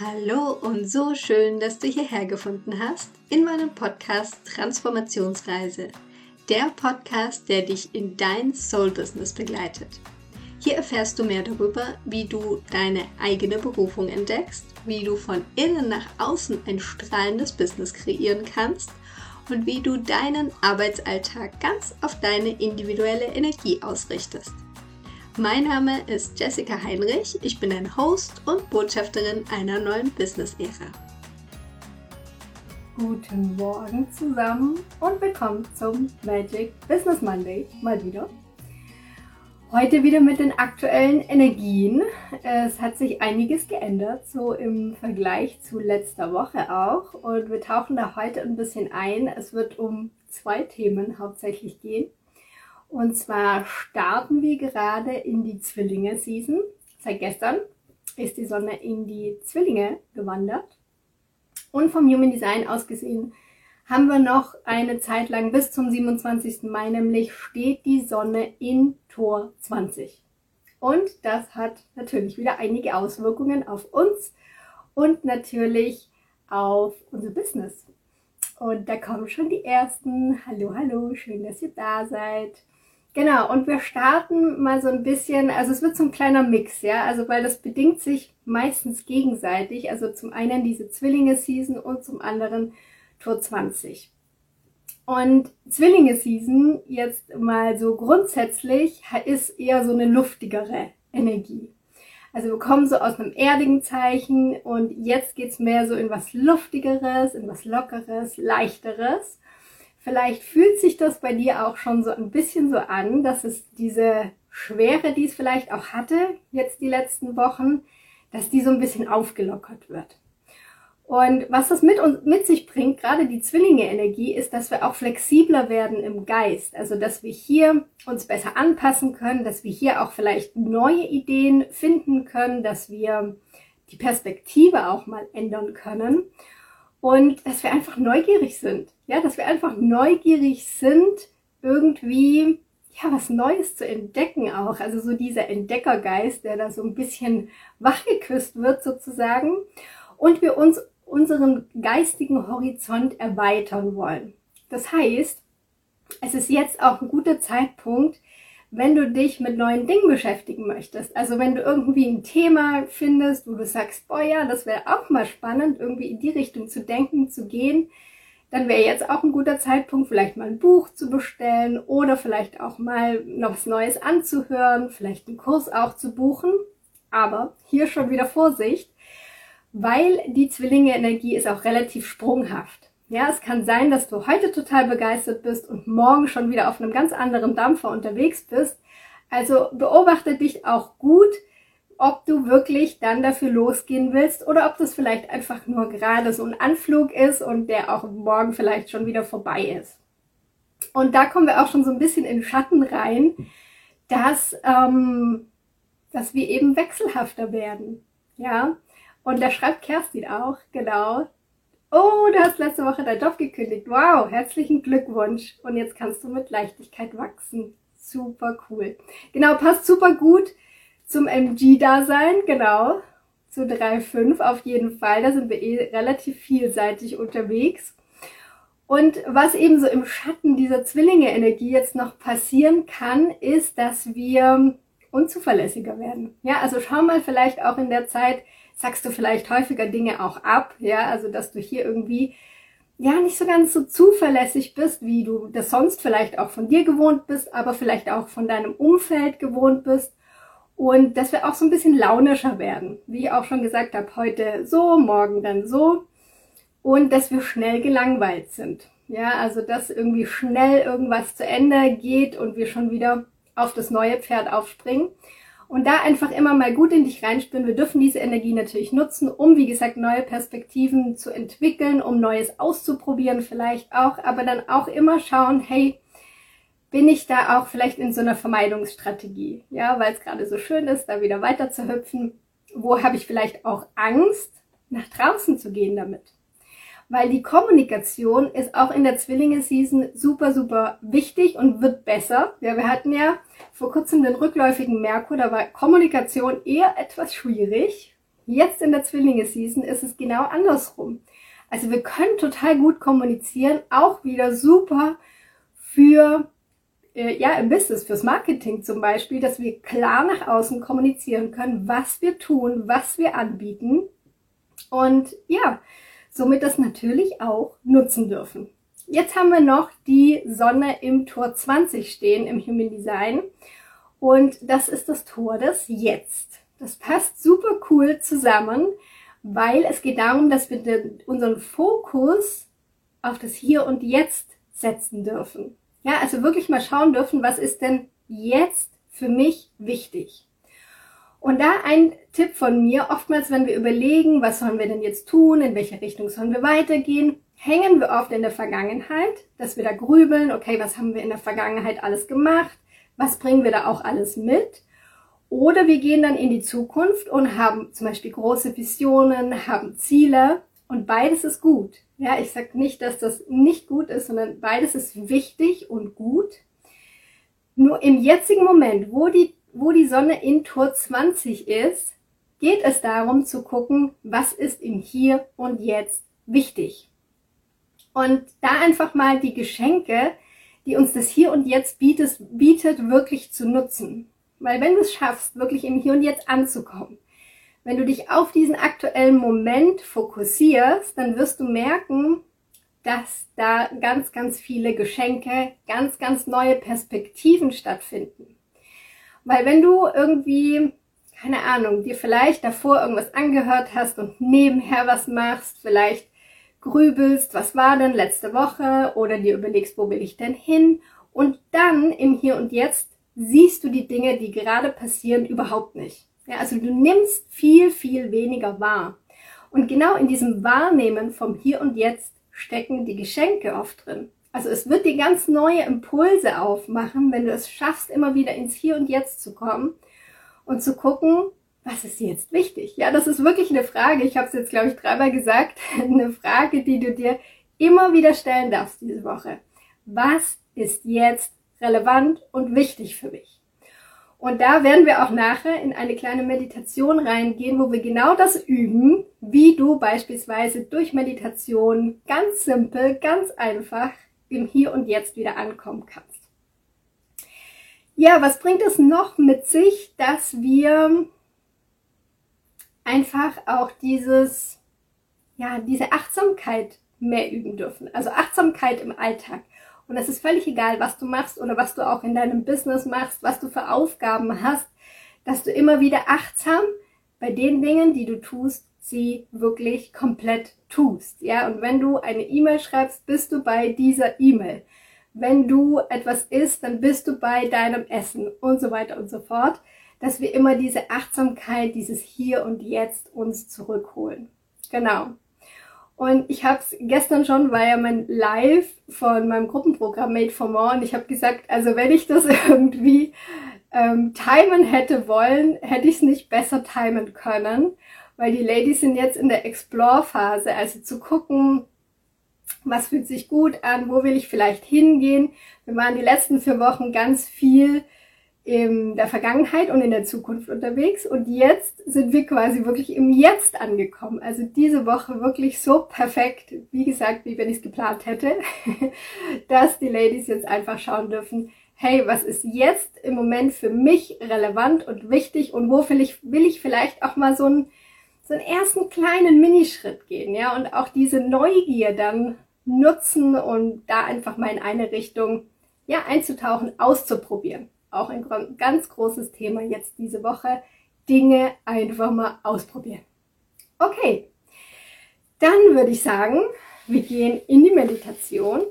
Hallo und so schön, dass du hierher gefunden hast in meinem Podcast Transformationsreise. Der Podcast, der dich in dein Soul-Business begleitet. Hier erfährst du mehr darüber, wie du deine eigene Berufung entdeckst, wie du von innen nach außen ein strahlendes Business kreieren kannst und wie du deinen Arbeitsalltag ganz auf deine individuelle Energie ausrichtest. Mein Name ist Jessica Heinrich, ich bin ein Host und Botschafterin einer neuen Business-Ära. Guten Morgen zusammen und willkommen zum Magic Business Monday mal wieder. Heute wieder mit den aktuellen Energien. Es hat sich einiges geändert, so im Vergleich zu letzter Woche auch. Und wir tauchen da heute ein bisschen ein. Es wird um zwei Themen hauptsächlich gehen. Und zwar starten wir gerade in die Zwillinge-Season. Seit gestern ist die Sonne in die Zwillinge gewandert. Und vom Human Design aus gesehen haben wir noch eine Zeit lang bis zum 27. Mai, nämlich steht die Sonne in Tor 20. Und das hat natürlich wieder einige Auswirkungen auf uns und natürlich auf unser Business. Und da kommen schon die ersten. Hallo, hallo, schön, dass ihr da seid. Genau, und wir starten mal so ein bisschen, also es wird so ein kleiner Mix, ja, also weil das bedingt sich meistens gegenseitig, also zum einen diese Zwillinge-Season und zum anderen Tour 20. Und Zwillinge-Season jetzt mal so grundsätzlich ist eher so eine luftigere Energie. Also wir kommen so aus einem erdigen Zeichen und jetzt geht's mehr so in was Luftigeres, in was Lockeres, Leichteres. Vielleicht fühlt sich das bei dir auch schon so ein bisschen so an, dass es diese Schwere, die es vielleicht auch hatte, jetzt die letzten Wochen, dass die so ein bisschen aufgelockert wird. Und was das mit uns, mit sich bringt, gerade die Zwillinge-Energie, ist, dass wir auch flexibler werden im Geist. Also, dass wir hier uns besser anpassen können, dass wir hier auch vielleicht neue Ideen finden können, dass wir die Perspektive auch mal ändern können und dass wir einfach neugierig sind. Ja, dass wir einfach neugierig sind, irgendwie ja, was Neues zu entdecken auch. Also so dieser Entdeckergeist, der da so ein bisschen wachgeküsst wird sozusagen. Und wir uns unseren geistigen Horizont erweitern wollen. Das heißt, es ist jetzt auch ein guter Zeitpunkt, wenn du dich mit neuen Dingen beschäftigen möchtest. Also wenn du irgendwie ein Thema findest, wo du sagst, boah ja, das wäre auch mal spannend, irgendwie in die Richtung zu denken, zu gehen, dann wäre jetzt auch ein guter Zeitpunkt, vielleicht mal ein Buch zu bestellen oder vielleicht auch mal noch was Neues anzuhören, vielleicht einen Kurs auch zu buchen. Aber hier schon wieder Vorsicht, weil die Zwillinge-Energie ist auch relativ sprunghaft. Ja, es kann sein, dass du heute total begeistert bist und morgen schon wieder auf einem ganz anderen Dampfer unterwegs bist. Also beobachte dich auch gut, ob du wirklich dann dafür losgehen willst oder ob das vielleicht einfach nur gerade so ein Anflug ist und der auch morgen vielleicht schon wieder vorbei ist. Und da kommen wir auch schon so ein bisschen in Schatten rein, dass, ähm, dass wir eben wechselhafter werden. Ja, und da schreibt Kerstin auch, genau, Oh, du hast letzte Woche deinen Job gekündigt. Wow, herzlichen Glückwunsch. Und jetzt kannst du mit Leichtigkeit wachsen. Super cool. Genau, passt super gut zum MG-Dasein, genau. Zu 3.5 auf jeden Fall. Da sind wir eh relativ vielseitig unterwegs. Und was eben so im Schatten dieser Zwillinge-Energie jetzt noch passieren kann, ist, dass wir unzuverlässiger werden. Ja, also schau mal vielleicht auch in der Zeit, sagst du vielleicht häufiger Dinge auch ab, ja, also dass du hier irgendwie ja nicht so ganz so zuverlässig bist, wie du das sonst vielleicht auch von dir gewohnt bist, aber vielleicht auch von deinem Umfeld gewohnt bist. Und dass wir auch so ein bisschen launischer werden. Wie ich auch schon gesagt habe, heute so, morgen dann so. Und dass wir schnell gelangweilt sind. Ja, also dass irgendwie schnell irgendwas zu Ende geht und wir schon wieder auf das neue Pferd aufspringen. Und da einfach immer mal gut in dich reinspüren. Wir dürfen diese Energie natürlich nutzen, um, wie gesagt, neue Perspektiven zu entwickeln, um Neues auszuprobieren vielleicht auch, aber dann auch immer schauen, hey, bin ich da auch vielleicht in so einer Vermeidungsstrategie? Ja, weil es gerade so schön ist, da wieder weiter zu hüpfen. Wo habe ich vielleicht auch Angst, nach draußen zu gehen damit? Weil die Kommunikation ist auch in der Zwillinge-Season super, super wichtig und wird besser. Ja, wir hatten ja vor kurzem den rückläufigen Merkur, da war Kommunikation eher etwas schwierig. Jetzt in der Zwillinge-Season ist es genau andersrum. Also wir können total gut kommunizieren, auch wieder super für äh, ja, im Business, fürs Marketing zum Beispiel, dass wir klar nach außen kommunizieren können, was wir tun, was wir anbieten und ja, somit das natürlich auch nutzen dürfen. Jetzt haben wir noch die Sonne im Tor 20 stehen im Human Design und das ist das Tor des Jetzt. Das passt super cool zusammen, weil es geht darum, dass wir den, unseren Fokus auf das Hier und Jetzt setzen dürfen. Ja, also wirklich mal schauen dürfen, was ist denn jetzt für mich wichtig. Und da ein Tipp von mir, oftmals, wenn wir überlegen, was sollen wir denn jetzt tun, in welche Richtung sollen wir weitergehen, hängen wir oft in der Vergangenheit, dass wir da grübeln, okay, was haben wir in der Vergangenheit alles gemacht, was bringen wir da auch alles mit. Oder wir gehen dann in die Zukunft und haben zum Beispiel große Visionen, haben Ziele und beides ist gut. Ja, ich sage nicht, dass das nicht gut ist, sondern beides ist wichtig und gut. Nur im jetzigen Moment, wo die, wo die Sonne in Tor 20 ist, geht es darum zu gucken, was ist im Hier und Jetzt wichtig. Und da einfach mal die Geschenke, die uns das Hier und Jetzt bietet, bietet wirklich zu nutzen. Weil wenn du es schaffst, wirklich im Hier und Jetzt anzukommen, wenn du dich auf diesen aktuellen Moment fokussierst, dann wirst du merken, dass da ganz, ganz viele Geschenke, ganz, ganz neue Perspektiven stattfinden. Weil wenn du irgendwie, keine Ahnung, dir vielleicht davor irgendwas angehört hast und nebenher was machst, vielleicht grübelst, was war denn letzte Woche oder dir überlegst, wo will ich denn hin und dann im Hier und Jetzt siehst du die Dinge, die gerade passieren, überhaupt nicht. Ja, also du nimmst viel, viel weniger wahr. Und genau in diesem Wahrnehmen vom Hier und Jetzt stecken die Geschenke oft drin. Also es wird dir ganz neue Impulse aufmachen, wenn du es schaffst, immer wieder ins Hier und Jetzt zu kommen und zu gucken, was ist jetzt wichtig? Ja, das ist wirklich eine Frage. Ich habe es jetzt, glaube ich, dreimal gesagt. Eine Frage, die du dir immer wieder stellen darfst diese Woche. Was ist jetzt relevant und wichtig für mich? Und da werden wir auch nachher in eine kleine Meditation reingehen, wo wir genau das üben, wie du beispielsweise durch Meditation ganz simpel, ganz einfach im Hier und Jetzt wieder ankommen kannst. Ja, was bringt es noch mit sich, dass wir einfach auch dieses, ja, diese Achtsamkeit mehr üben dürfen. Also Achtsamkeit im Alltag. Und es ist völlig egal, was du machst oder was du auch in deinem Business machst, was du für Aufgaben hast, dass du immer wieder achtsam bei den Dingen, die du tust, sie wirklich komplett tust. Ja, und wenn du eine E-Mail schreibst, bist du bei dieser E-Mail. Wenn du etwas isst, dann bist du bei deinem Essen und so weiter und so fort, dass wir immer diese Achtsamkeit, dieses Hier und Jetzt uns zurückholen. Genau. Und ich habe es gestern schon, war ja mein Live von meinem Gruppenprogramm Made for More und ich habe gesagt, also wenn ich das irgendwie ähm, timen hätte wollen, hätte ich es nicht besser timen können, weil die Ladies sind jetzt in der Explore-Phase, also zu gucken, was fühlt sich gut an, wo will ich vielleicht hingehen. Wir waren die letzten vier Wochen ganz viel in der Vergangenheit und in der Zukunft unterwegs und jetzt sind wir quasi wirklich im Jetzt angekommen. Also diese Woche wirklich so perfekt, wie gesagt, wie wenn ich es geplant hätte, dass die Ladies jetzt einfach schauen dürfen, hey, was ist jetzt im Moment für mich relevant und wichtig und wo will ich, will ich vielleicht auch mal so einen, so einen ersten kleinen Minischritt gehen, ja, und auch diese Neugier dann nutzen und da einfach mal in eine Richtung, ja, einzutauchen, auszuprobieren auch ein ganz großes Thema jetzt diese Woche. Dinge einfach mal ausprobieren. Okay, dann würde ich sagen, wir gehen in die Meditation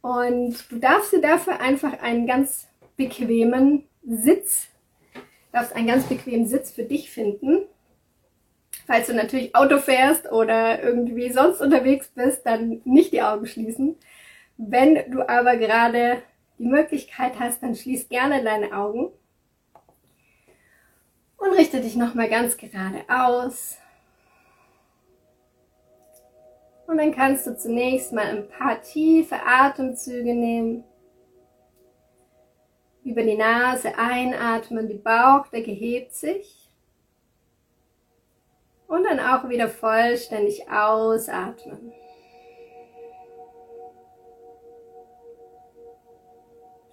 und du darfst dir dafür einfach einen ganz bequemen Sitz, darfst einen ganz bequemen Sitz für dich finden. Falls du natürlich Auto fährst oder irgendwie sonst unterwegs bist, dann nicht die Augen schließen. Wenn du aber gerade die Möglichkeit hast, dann schließ gerne deine Augen und richte dich nochmal ganz gerade aus. Und dann kannst du zunächst mal ein paar tiefe Atemzüge nehmen. Über die Nase einatmen, die Bauchdecke hebt sich. Und dann auch wieder vollständig ausatmen.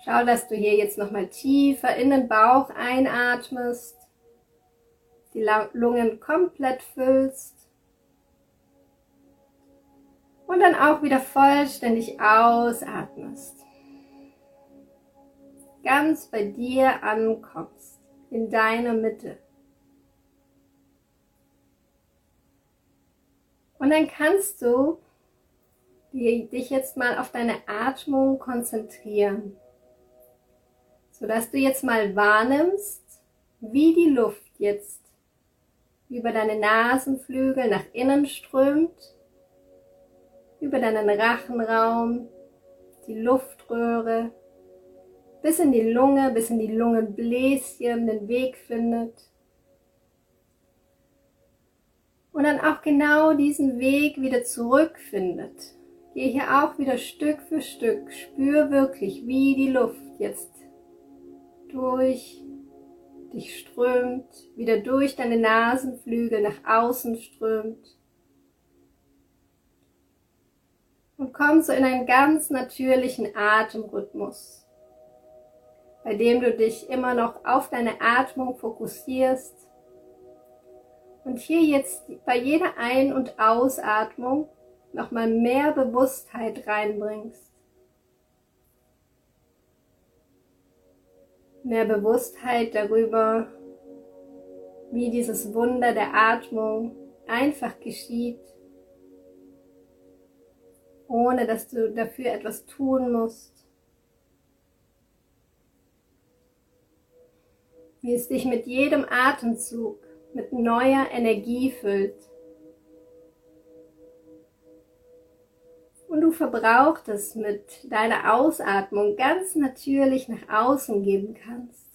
Schau, dass du hier jetzt nochmal tiefer in den Bauch einatmest, die Lungen komplett füllst und dann auch wieder vollständig ausatmest. Ganz bei dir ankommst, in deiner Mitte. Und dann kannst du dich jetzt mal auf deine Atmung konzentrieren sodass du jetzt mal wahrnimmst, wie die Luft jetzt über deine Nasenflügel nach innen strömt, über deinen Rachenraum, die Luftröhre, bis in die Lunge, bis in die Lungenbläschen den Weg findet. Und dann auch genau diesen Weg wieder zurückfindet. Geh hier auch wieder Stück für Stück, spür wirklich, wie die Luft jetzt durch dich strömt, wieder durch deine Nasenflügel nach außen strömt. Und komm so in einen ganz natürlichen Atemrhythmus, bei dem du dich immer noch auf deine Atmung fokussierst und hier jetzt bei jeder Ein- und Ausatmung nochmal mehr Bewusstheit reinbringst. mehr Bewusstheit darüber, wie dieses Wunder der Atmung einfach geschieht, ohne dass du dafür etwas tun musst. Wie es dich mit jedem Atemzug mit neuer Energie füllt. und du Verbrauchtes mit deiner Ausatmung ganz natürlich nach außen geben kannst.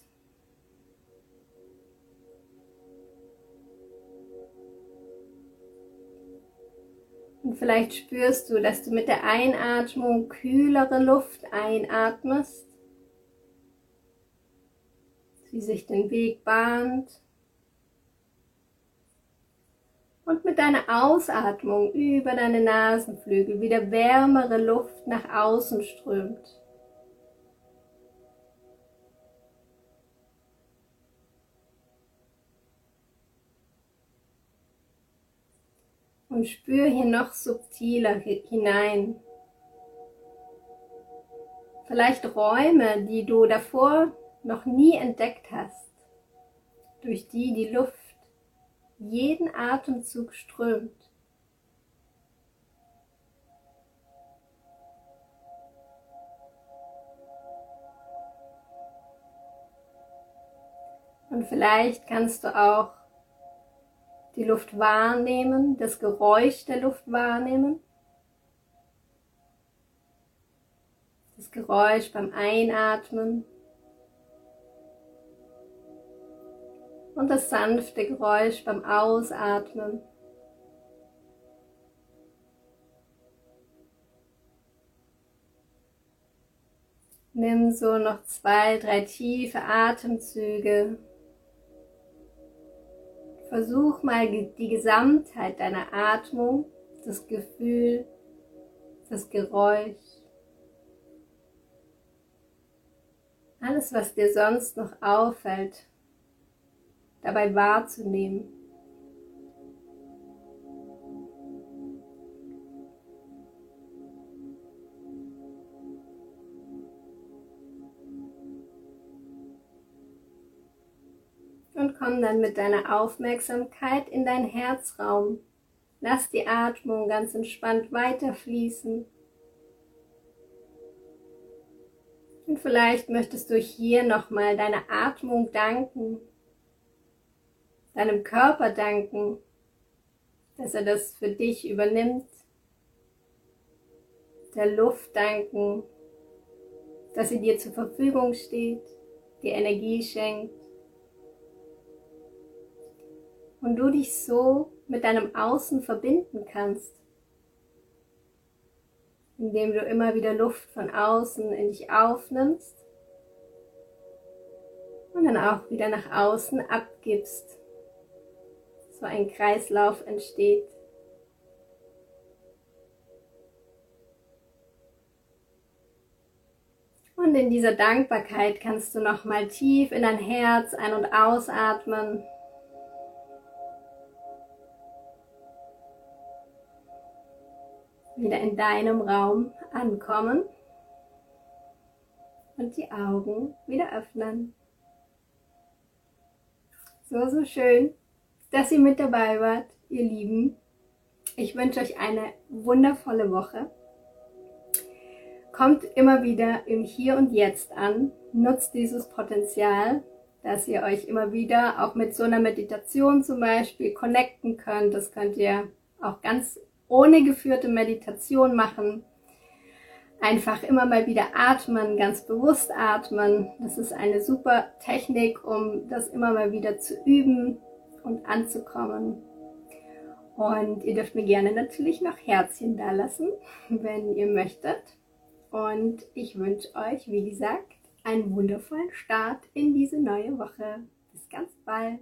Und vielleicht spürst du, dass du mit der Einatmung kühlere Luft einatmest, sie sich den Weg bahnt deiner Ausatmung über deine Nasenflügel wieder wärmere Luft nach außen strömt. Und spür hier noch subtiler hinein. Vielleicht Räume, die du davor noch nie entdeckt hast, durch die die Luft jeden Atemzug strömt. Und vielleicht kannst du auch die Luft wahrnehmen, das Geräusch der Luft wahrnehmen. Das Geräusch beim Einatmen und das sanfte Geräusch beim Ausatmen. Nimm so noch zwei, drei tiefe Atemzüge. Versuch mal die Gesamtheit deiner Atmung, das Gefühl, das Geräusch, alles, was dir sonst noch auffällt, dabei wahrzunehmen. Und komm dann mit deiner Aufmerksamkeit in dein Herzraum. Lass die Atmung ganz entspannt weiterfließen. Und vielleicht möchtest du hier nochmal deiner Atmung danken deinem Körper danken, dass er das für dich übernimmt, der Luft danken, dass sie dir zur Verfügung steht, dir Energie schenkt. Und du dich so mit deinem Außen verbinden kannst, indem du immer wieder Luft von außen in dich aufnimmst und dann auch wieder nach außen abgibst so ein Kreislauf entsteht. Und in dieser Dankbarkeit kannst du nochmal tief in dein Herz ein- und ausatmen. Wieder in deinem Raum ankommen und die Augen wieder öffnen. So, so schön, dass ihr mit dabei wart, ihr Lieben. Ich wünsche euch eine wundervolle Woche. Kommt immer wieder im Hier und Jetzt an. Nutzt dieses Potenzial, dass ihr euch immer wieder auch mit so einer Meditation zum Beispiel connecten könnt. Das könnt ihr auch ganz ohne geführte Meditation machen. Einfach immer mal wieder atmen, ganz bewusst atmen. Das ist eine super Technik, um das immer mal wieder zu üben und anzukommen. Und ihr dürft mir gerne natürlich noch Herzchen da lassen, wenn ihr möchtet. Und ich wünsche euch, wie gesagt, einen wundervollen Start in diese neue Woche. Bis ganz bald.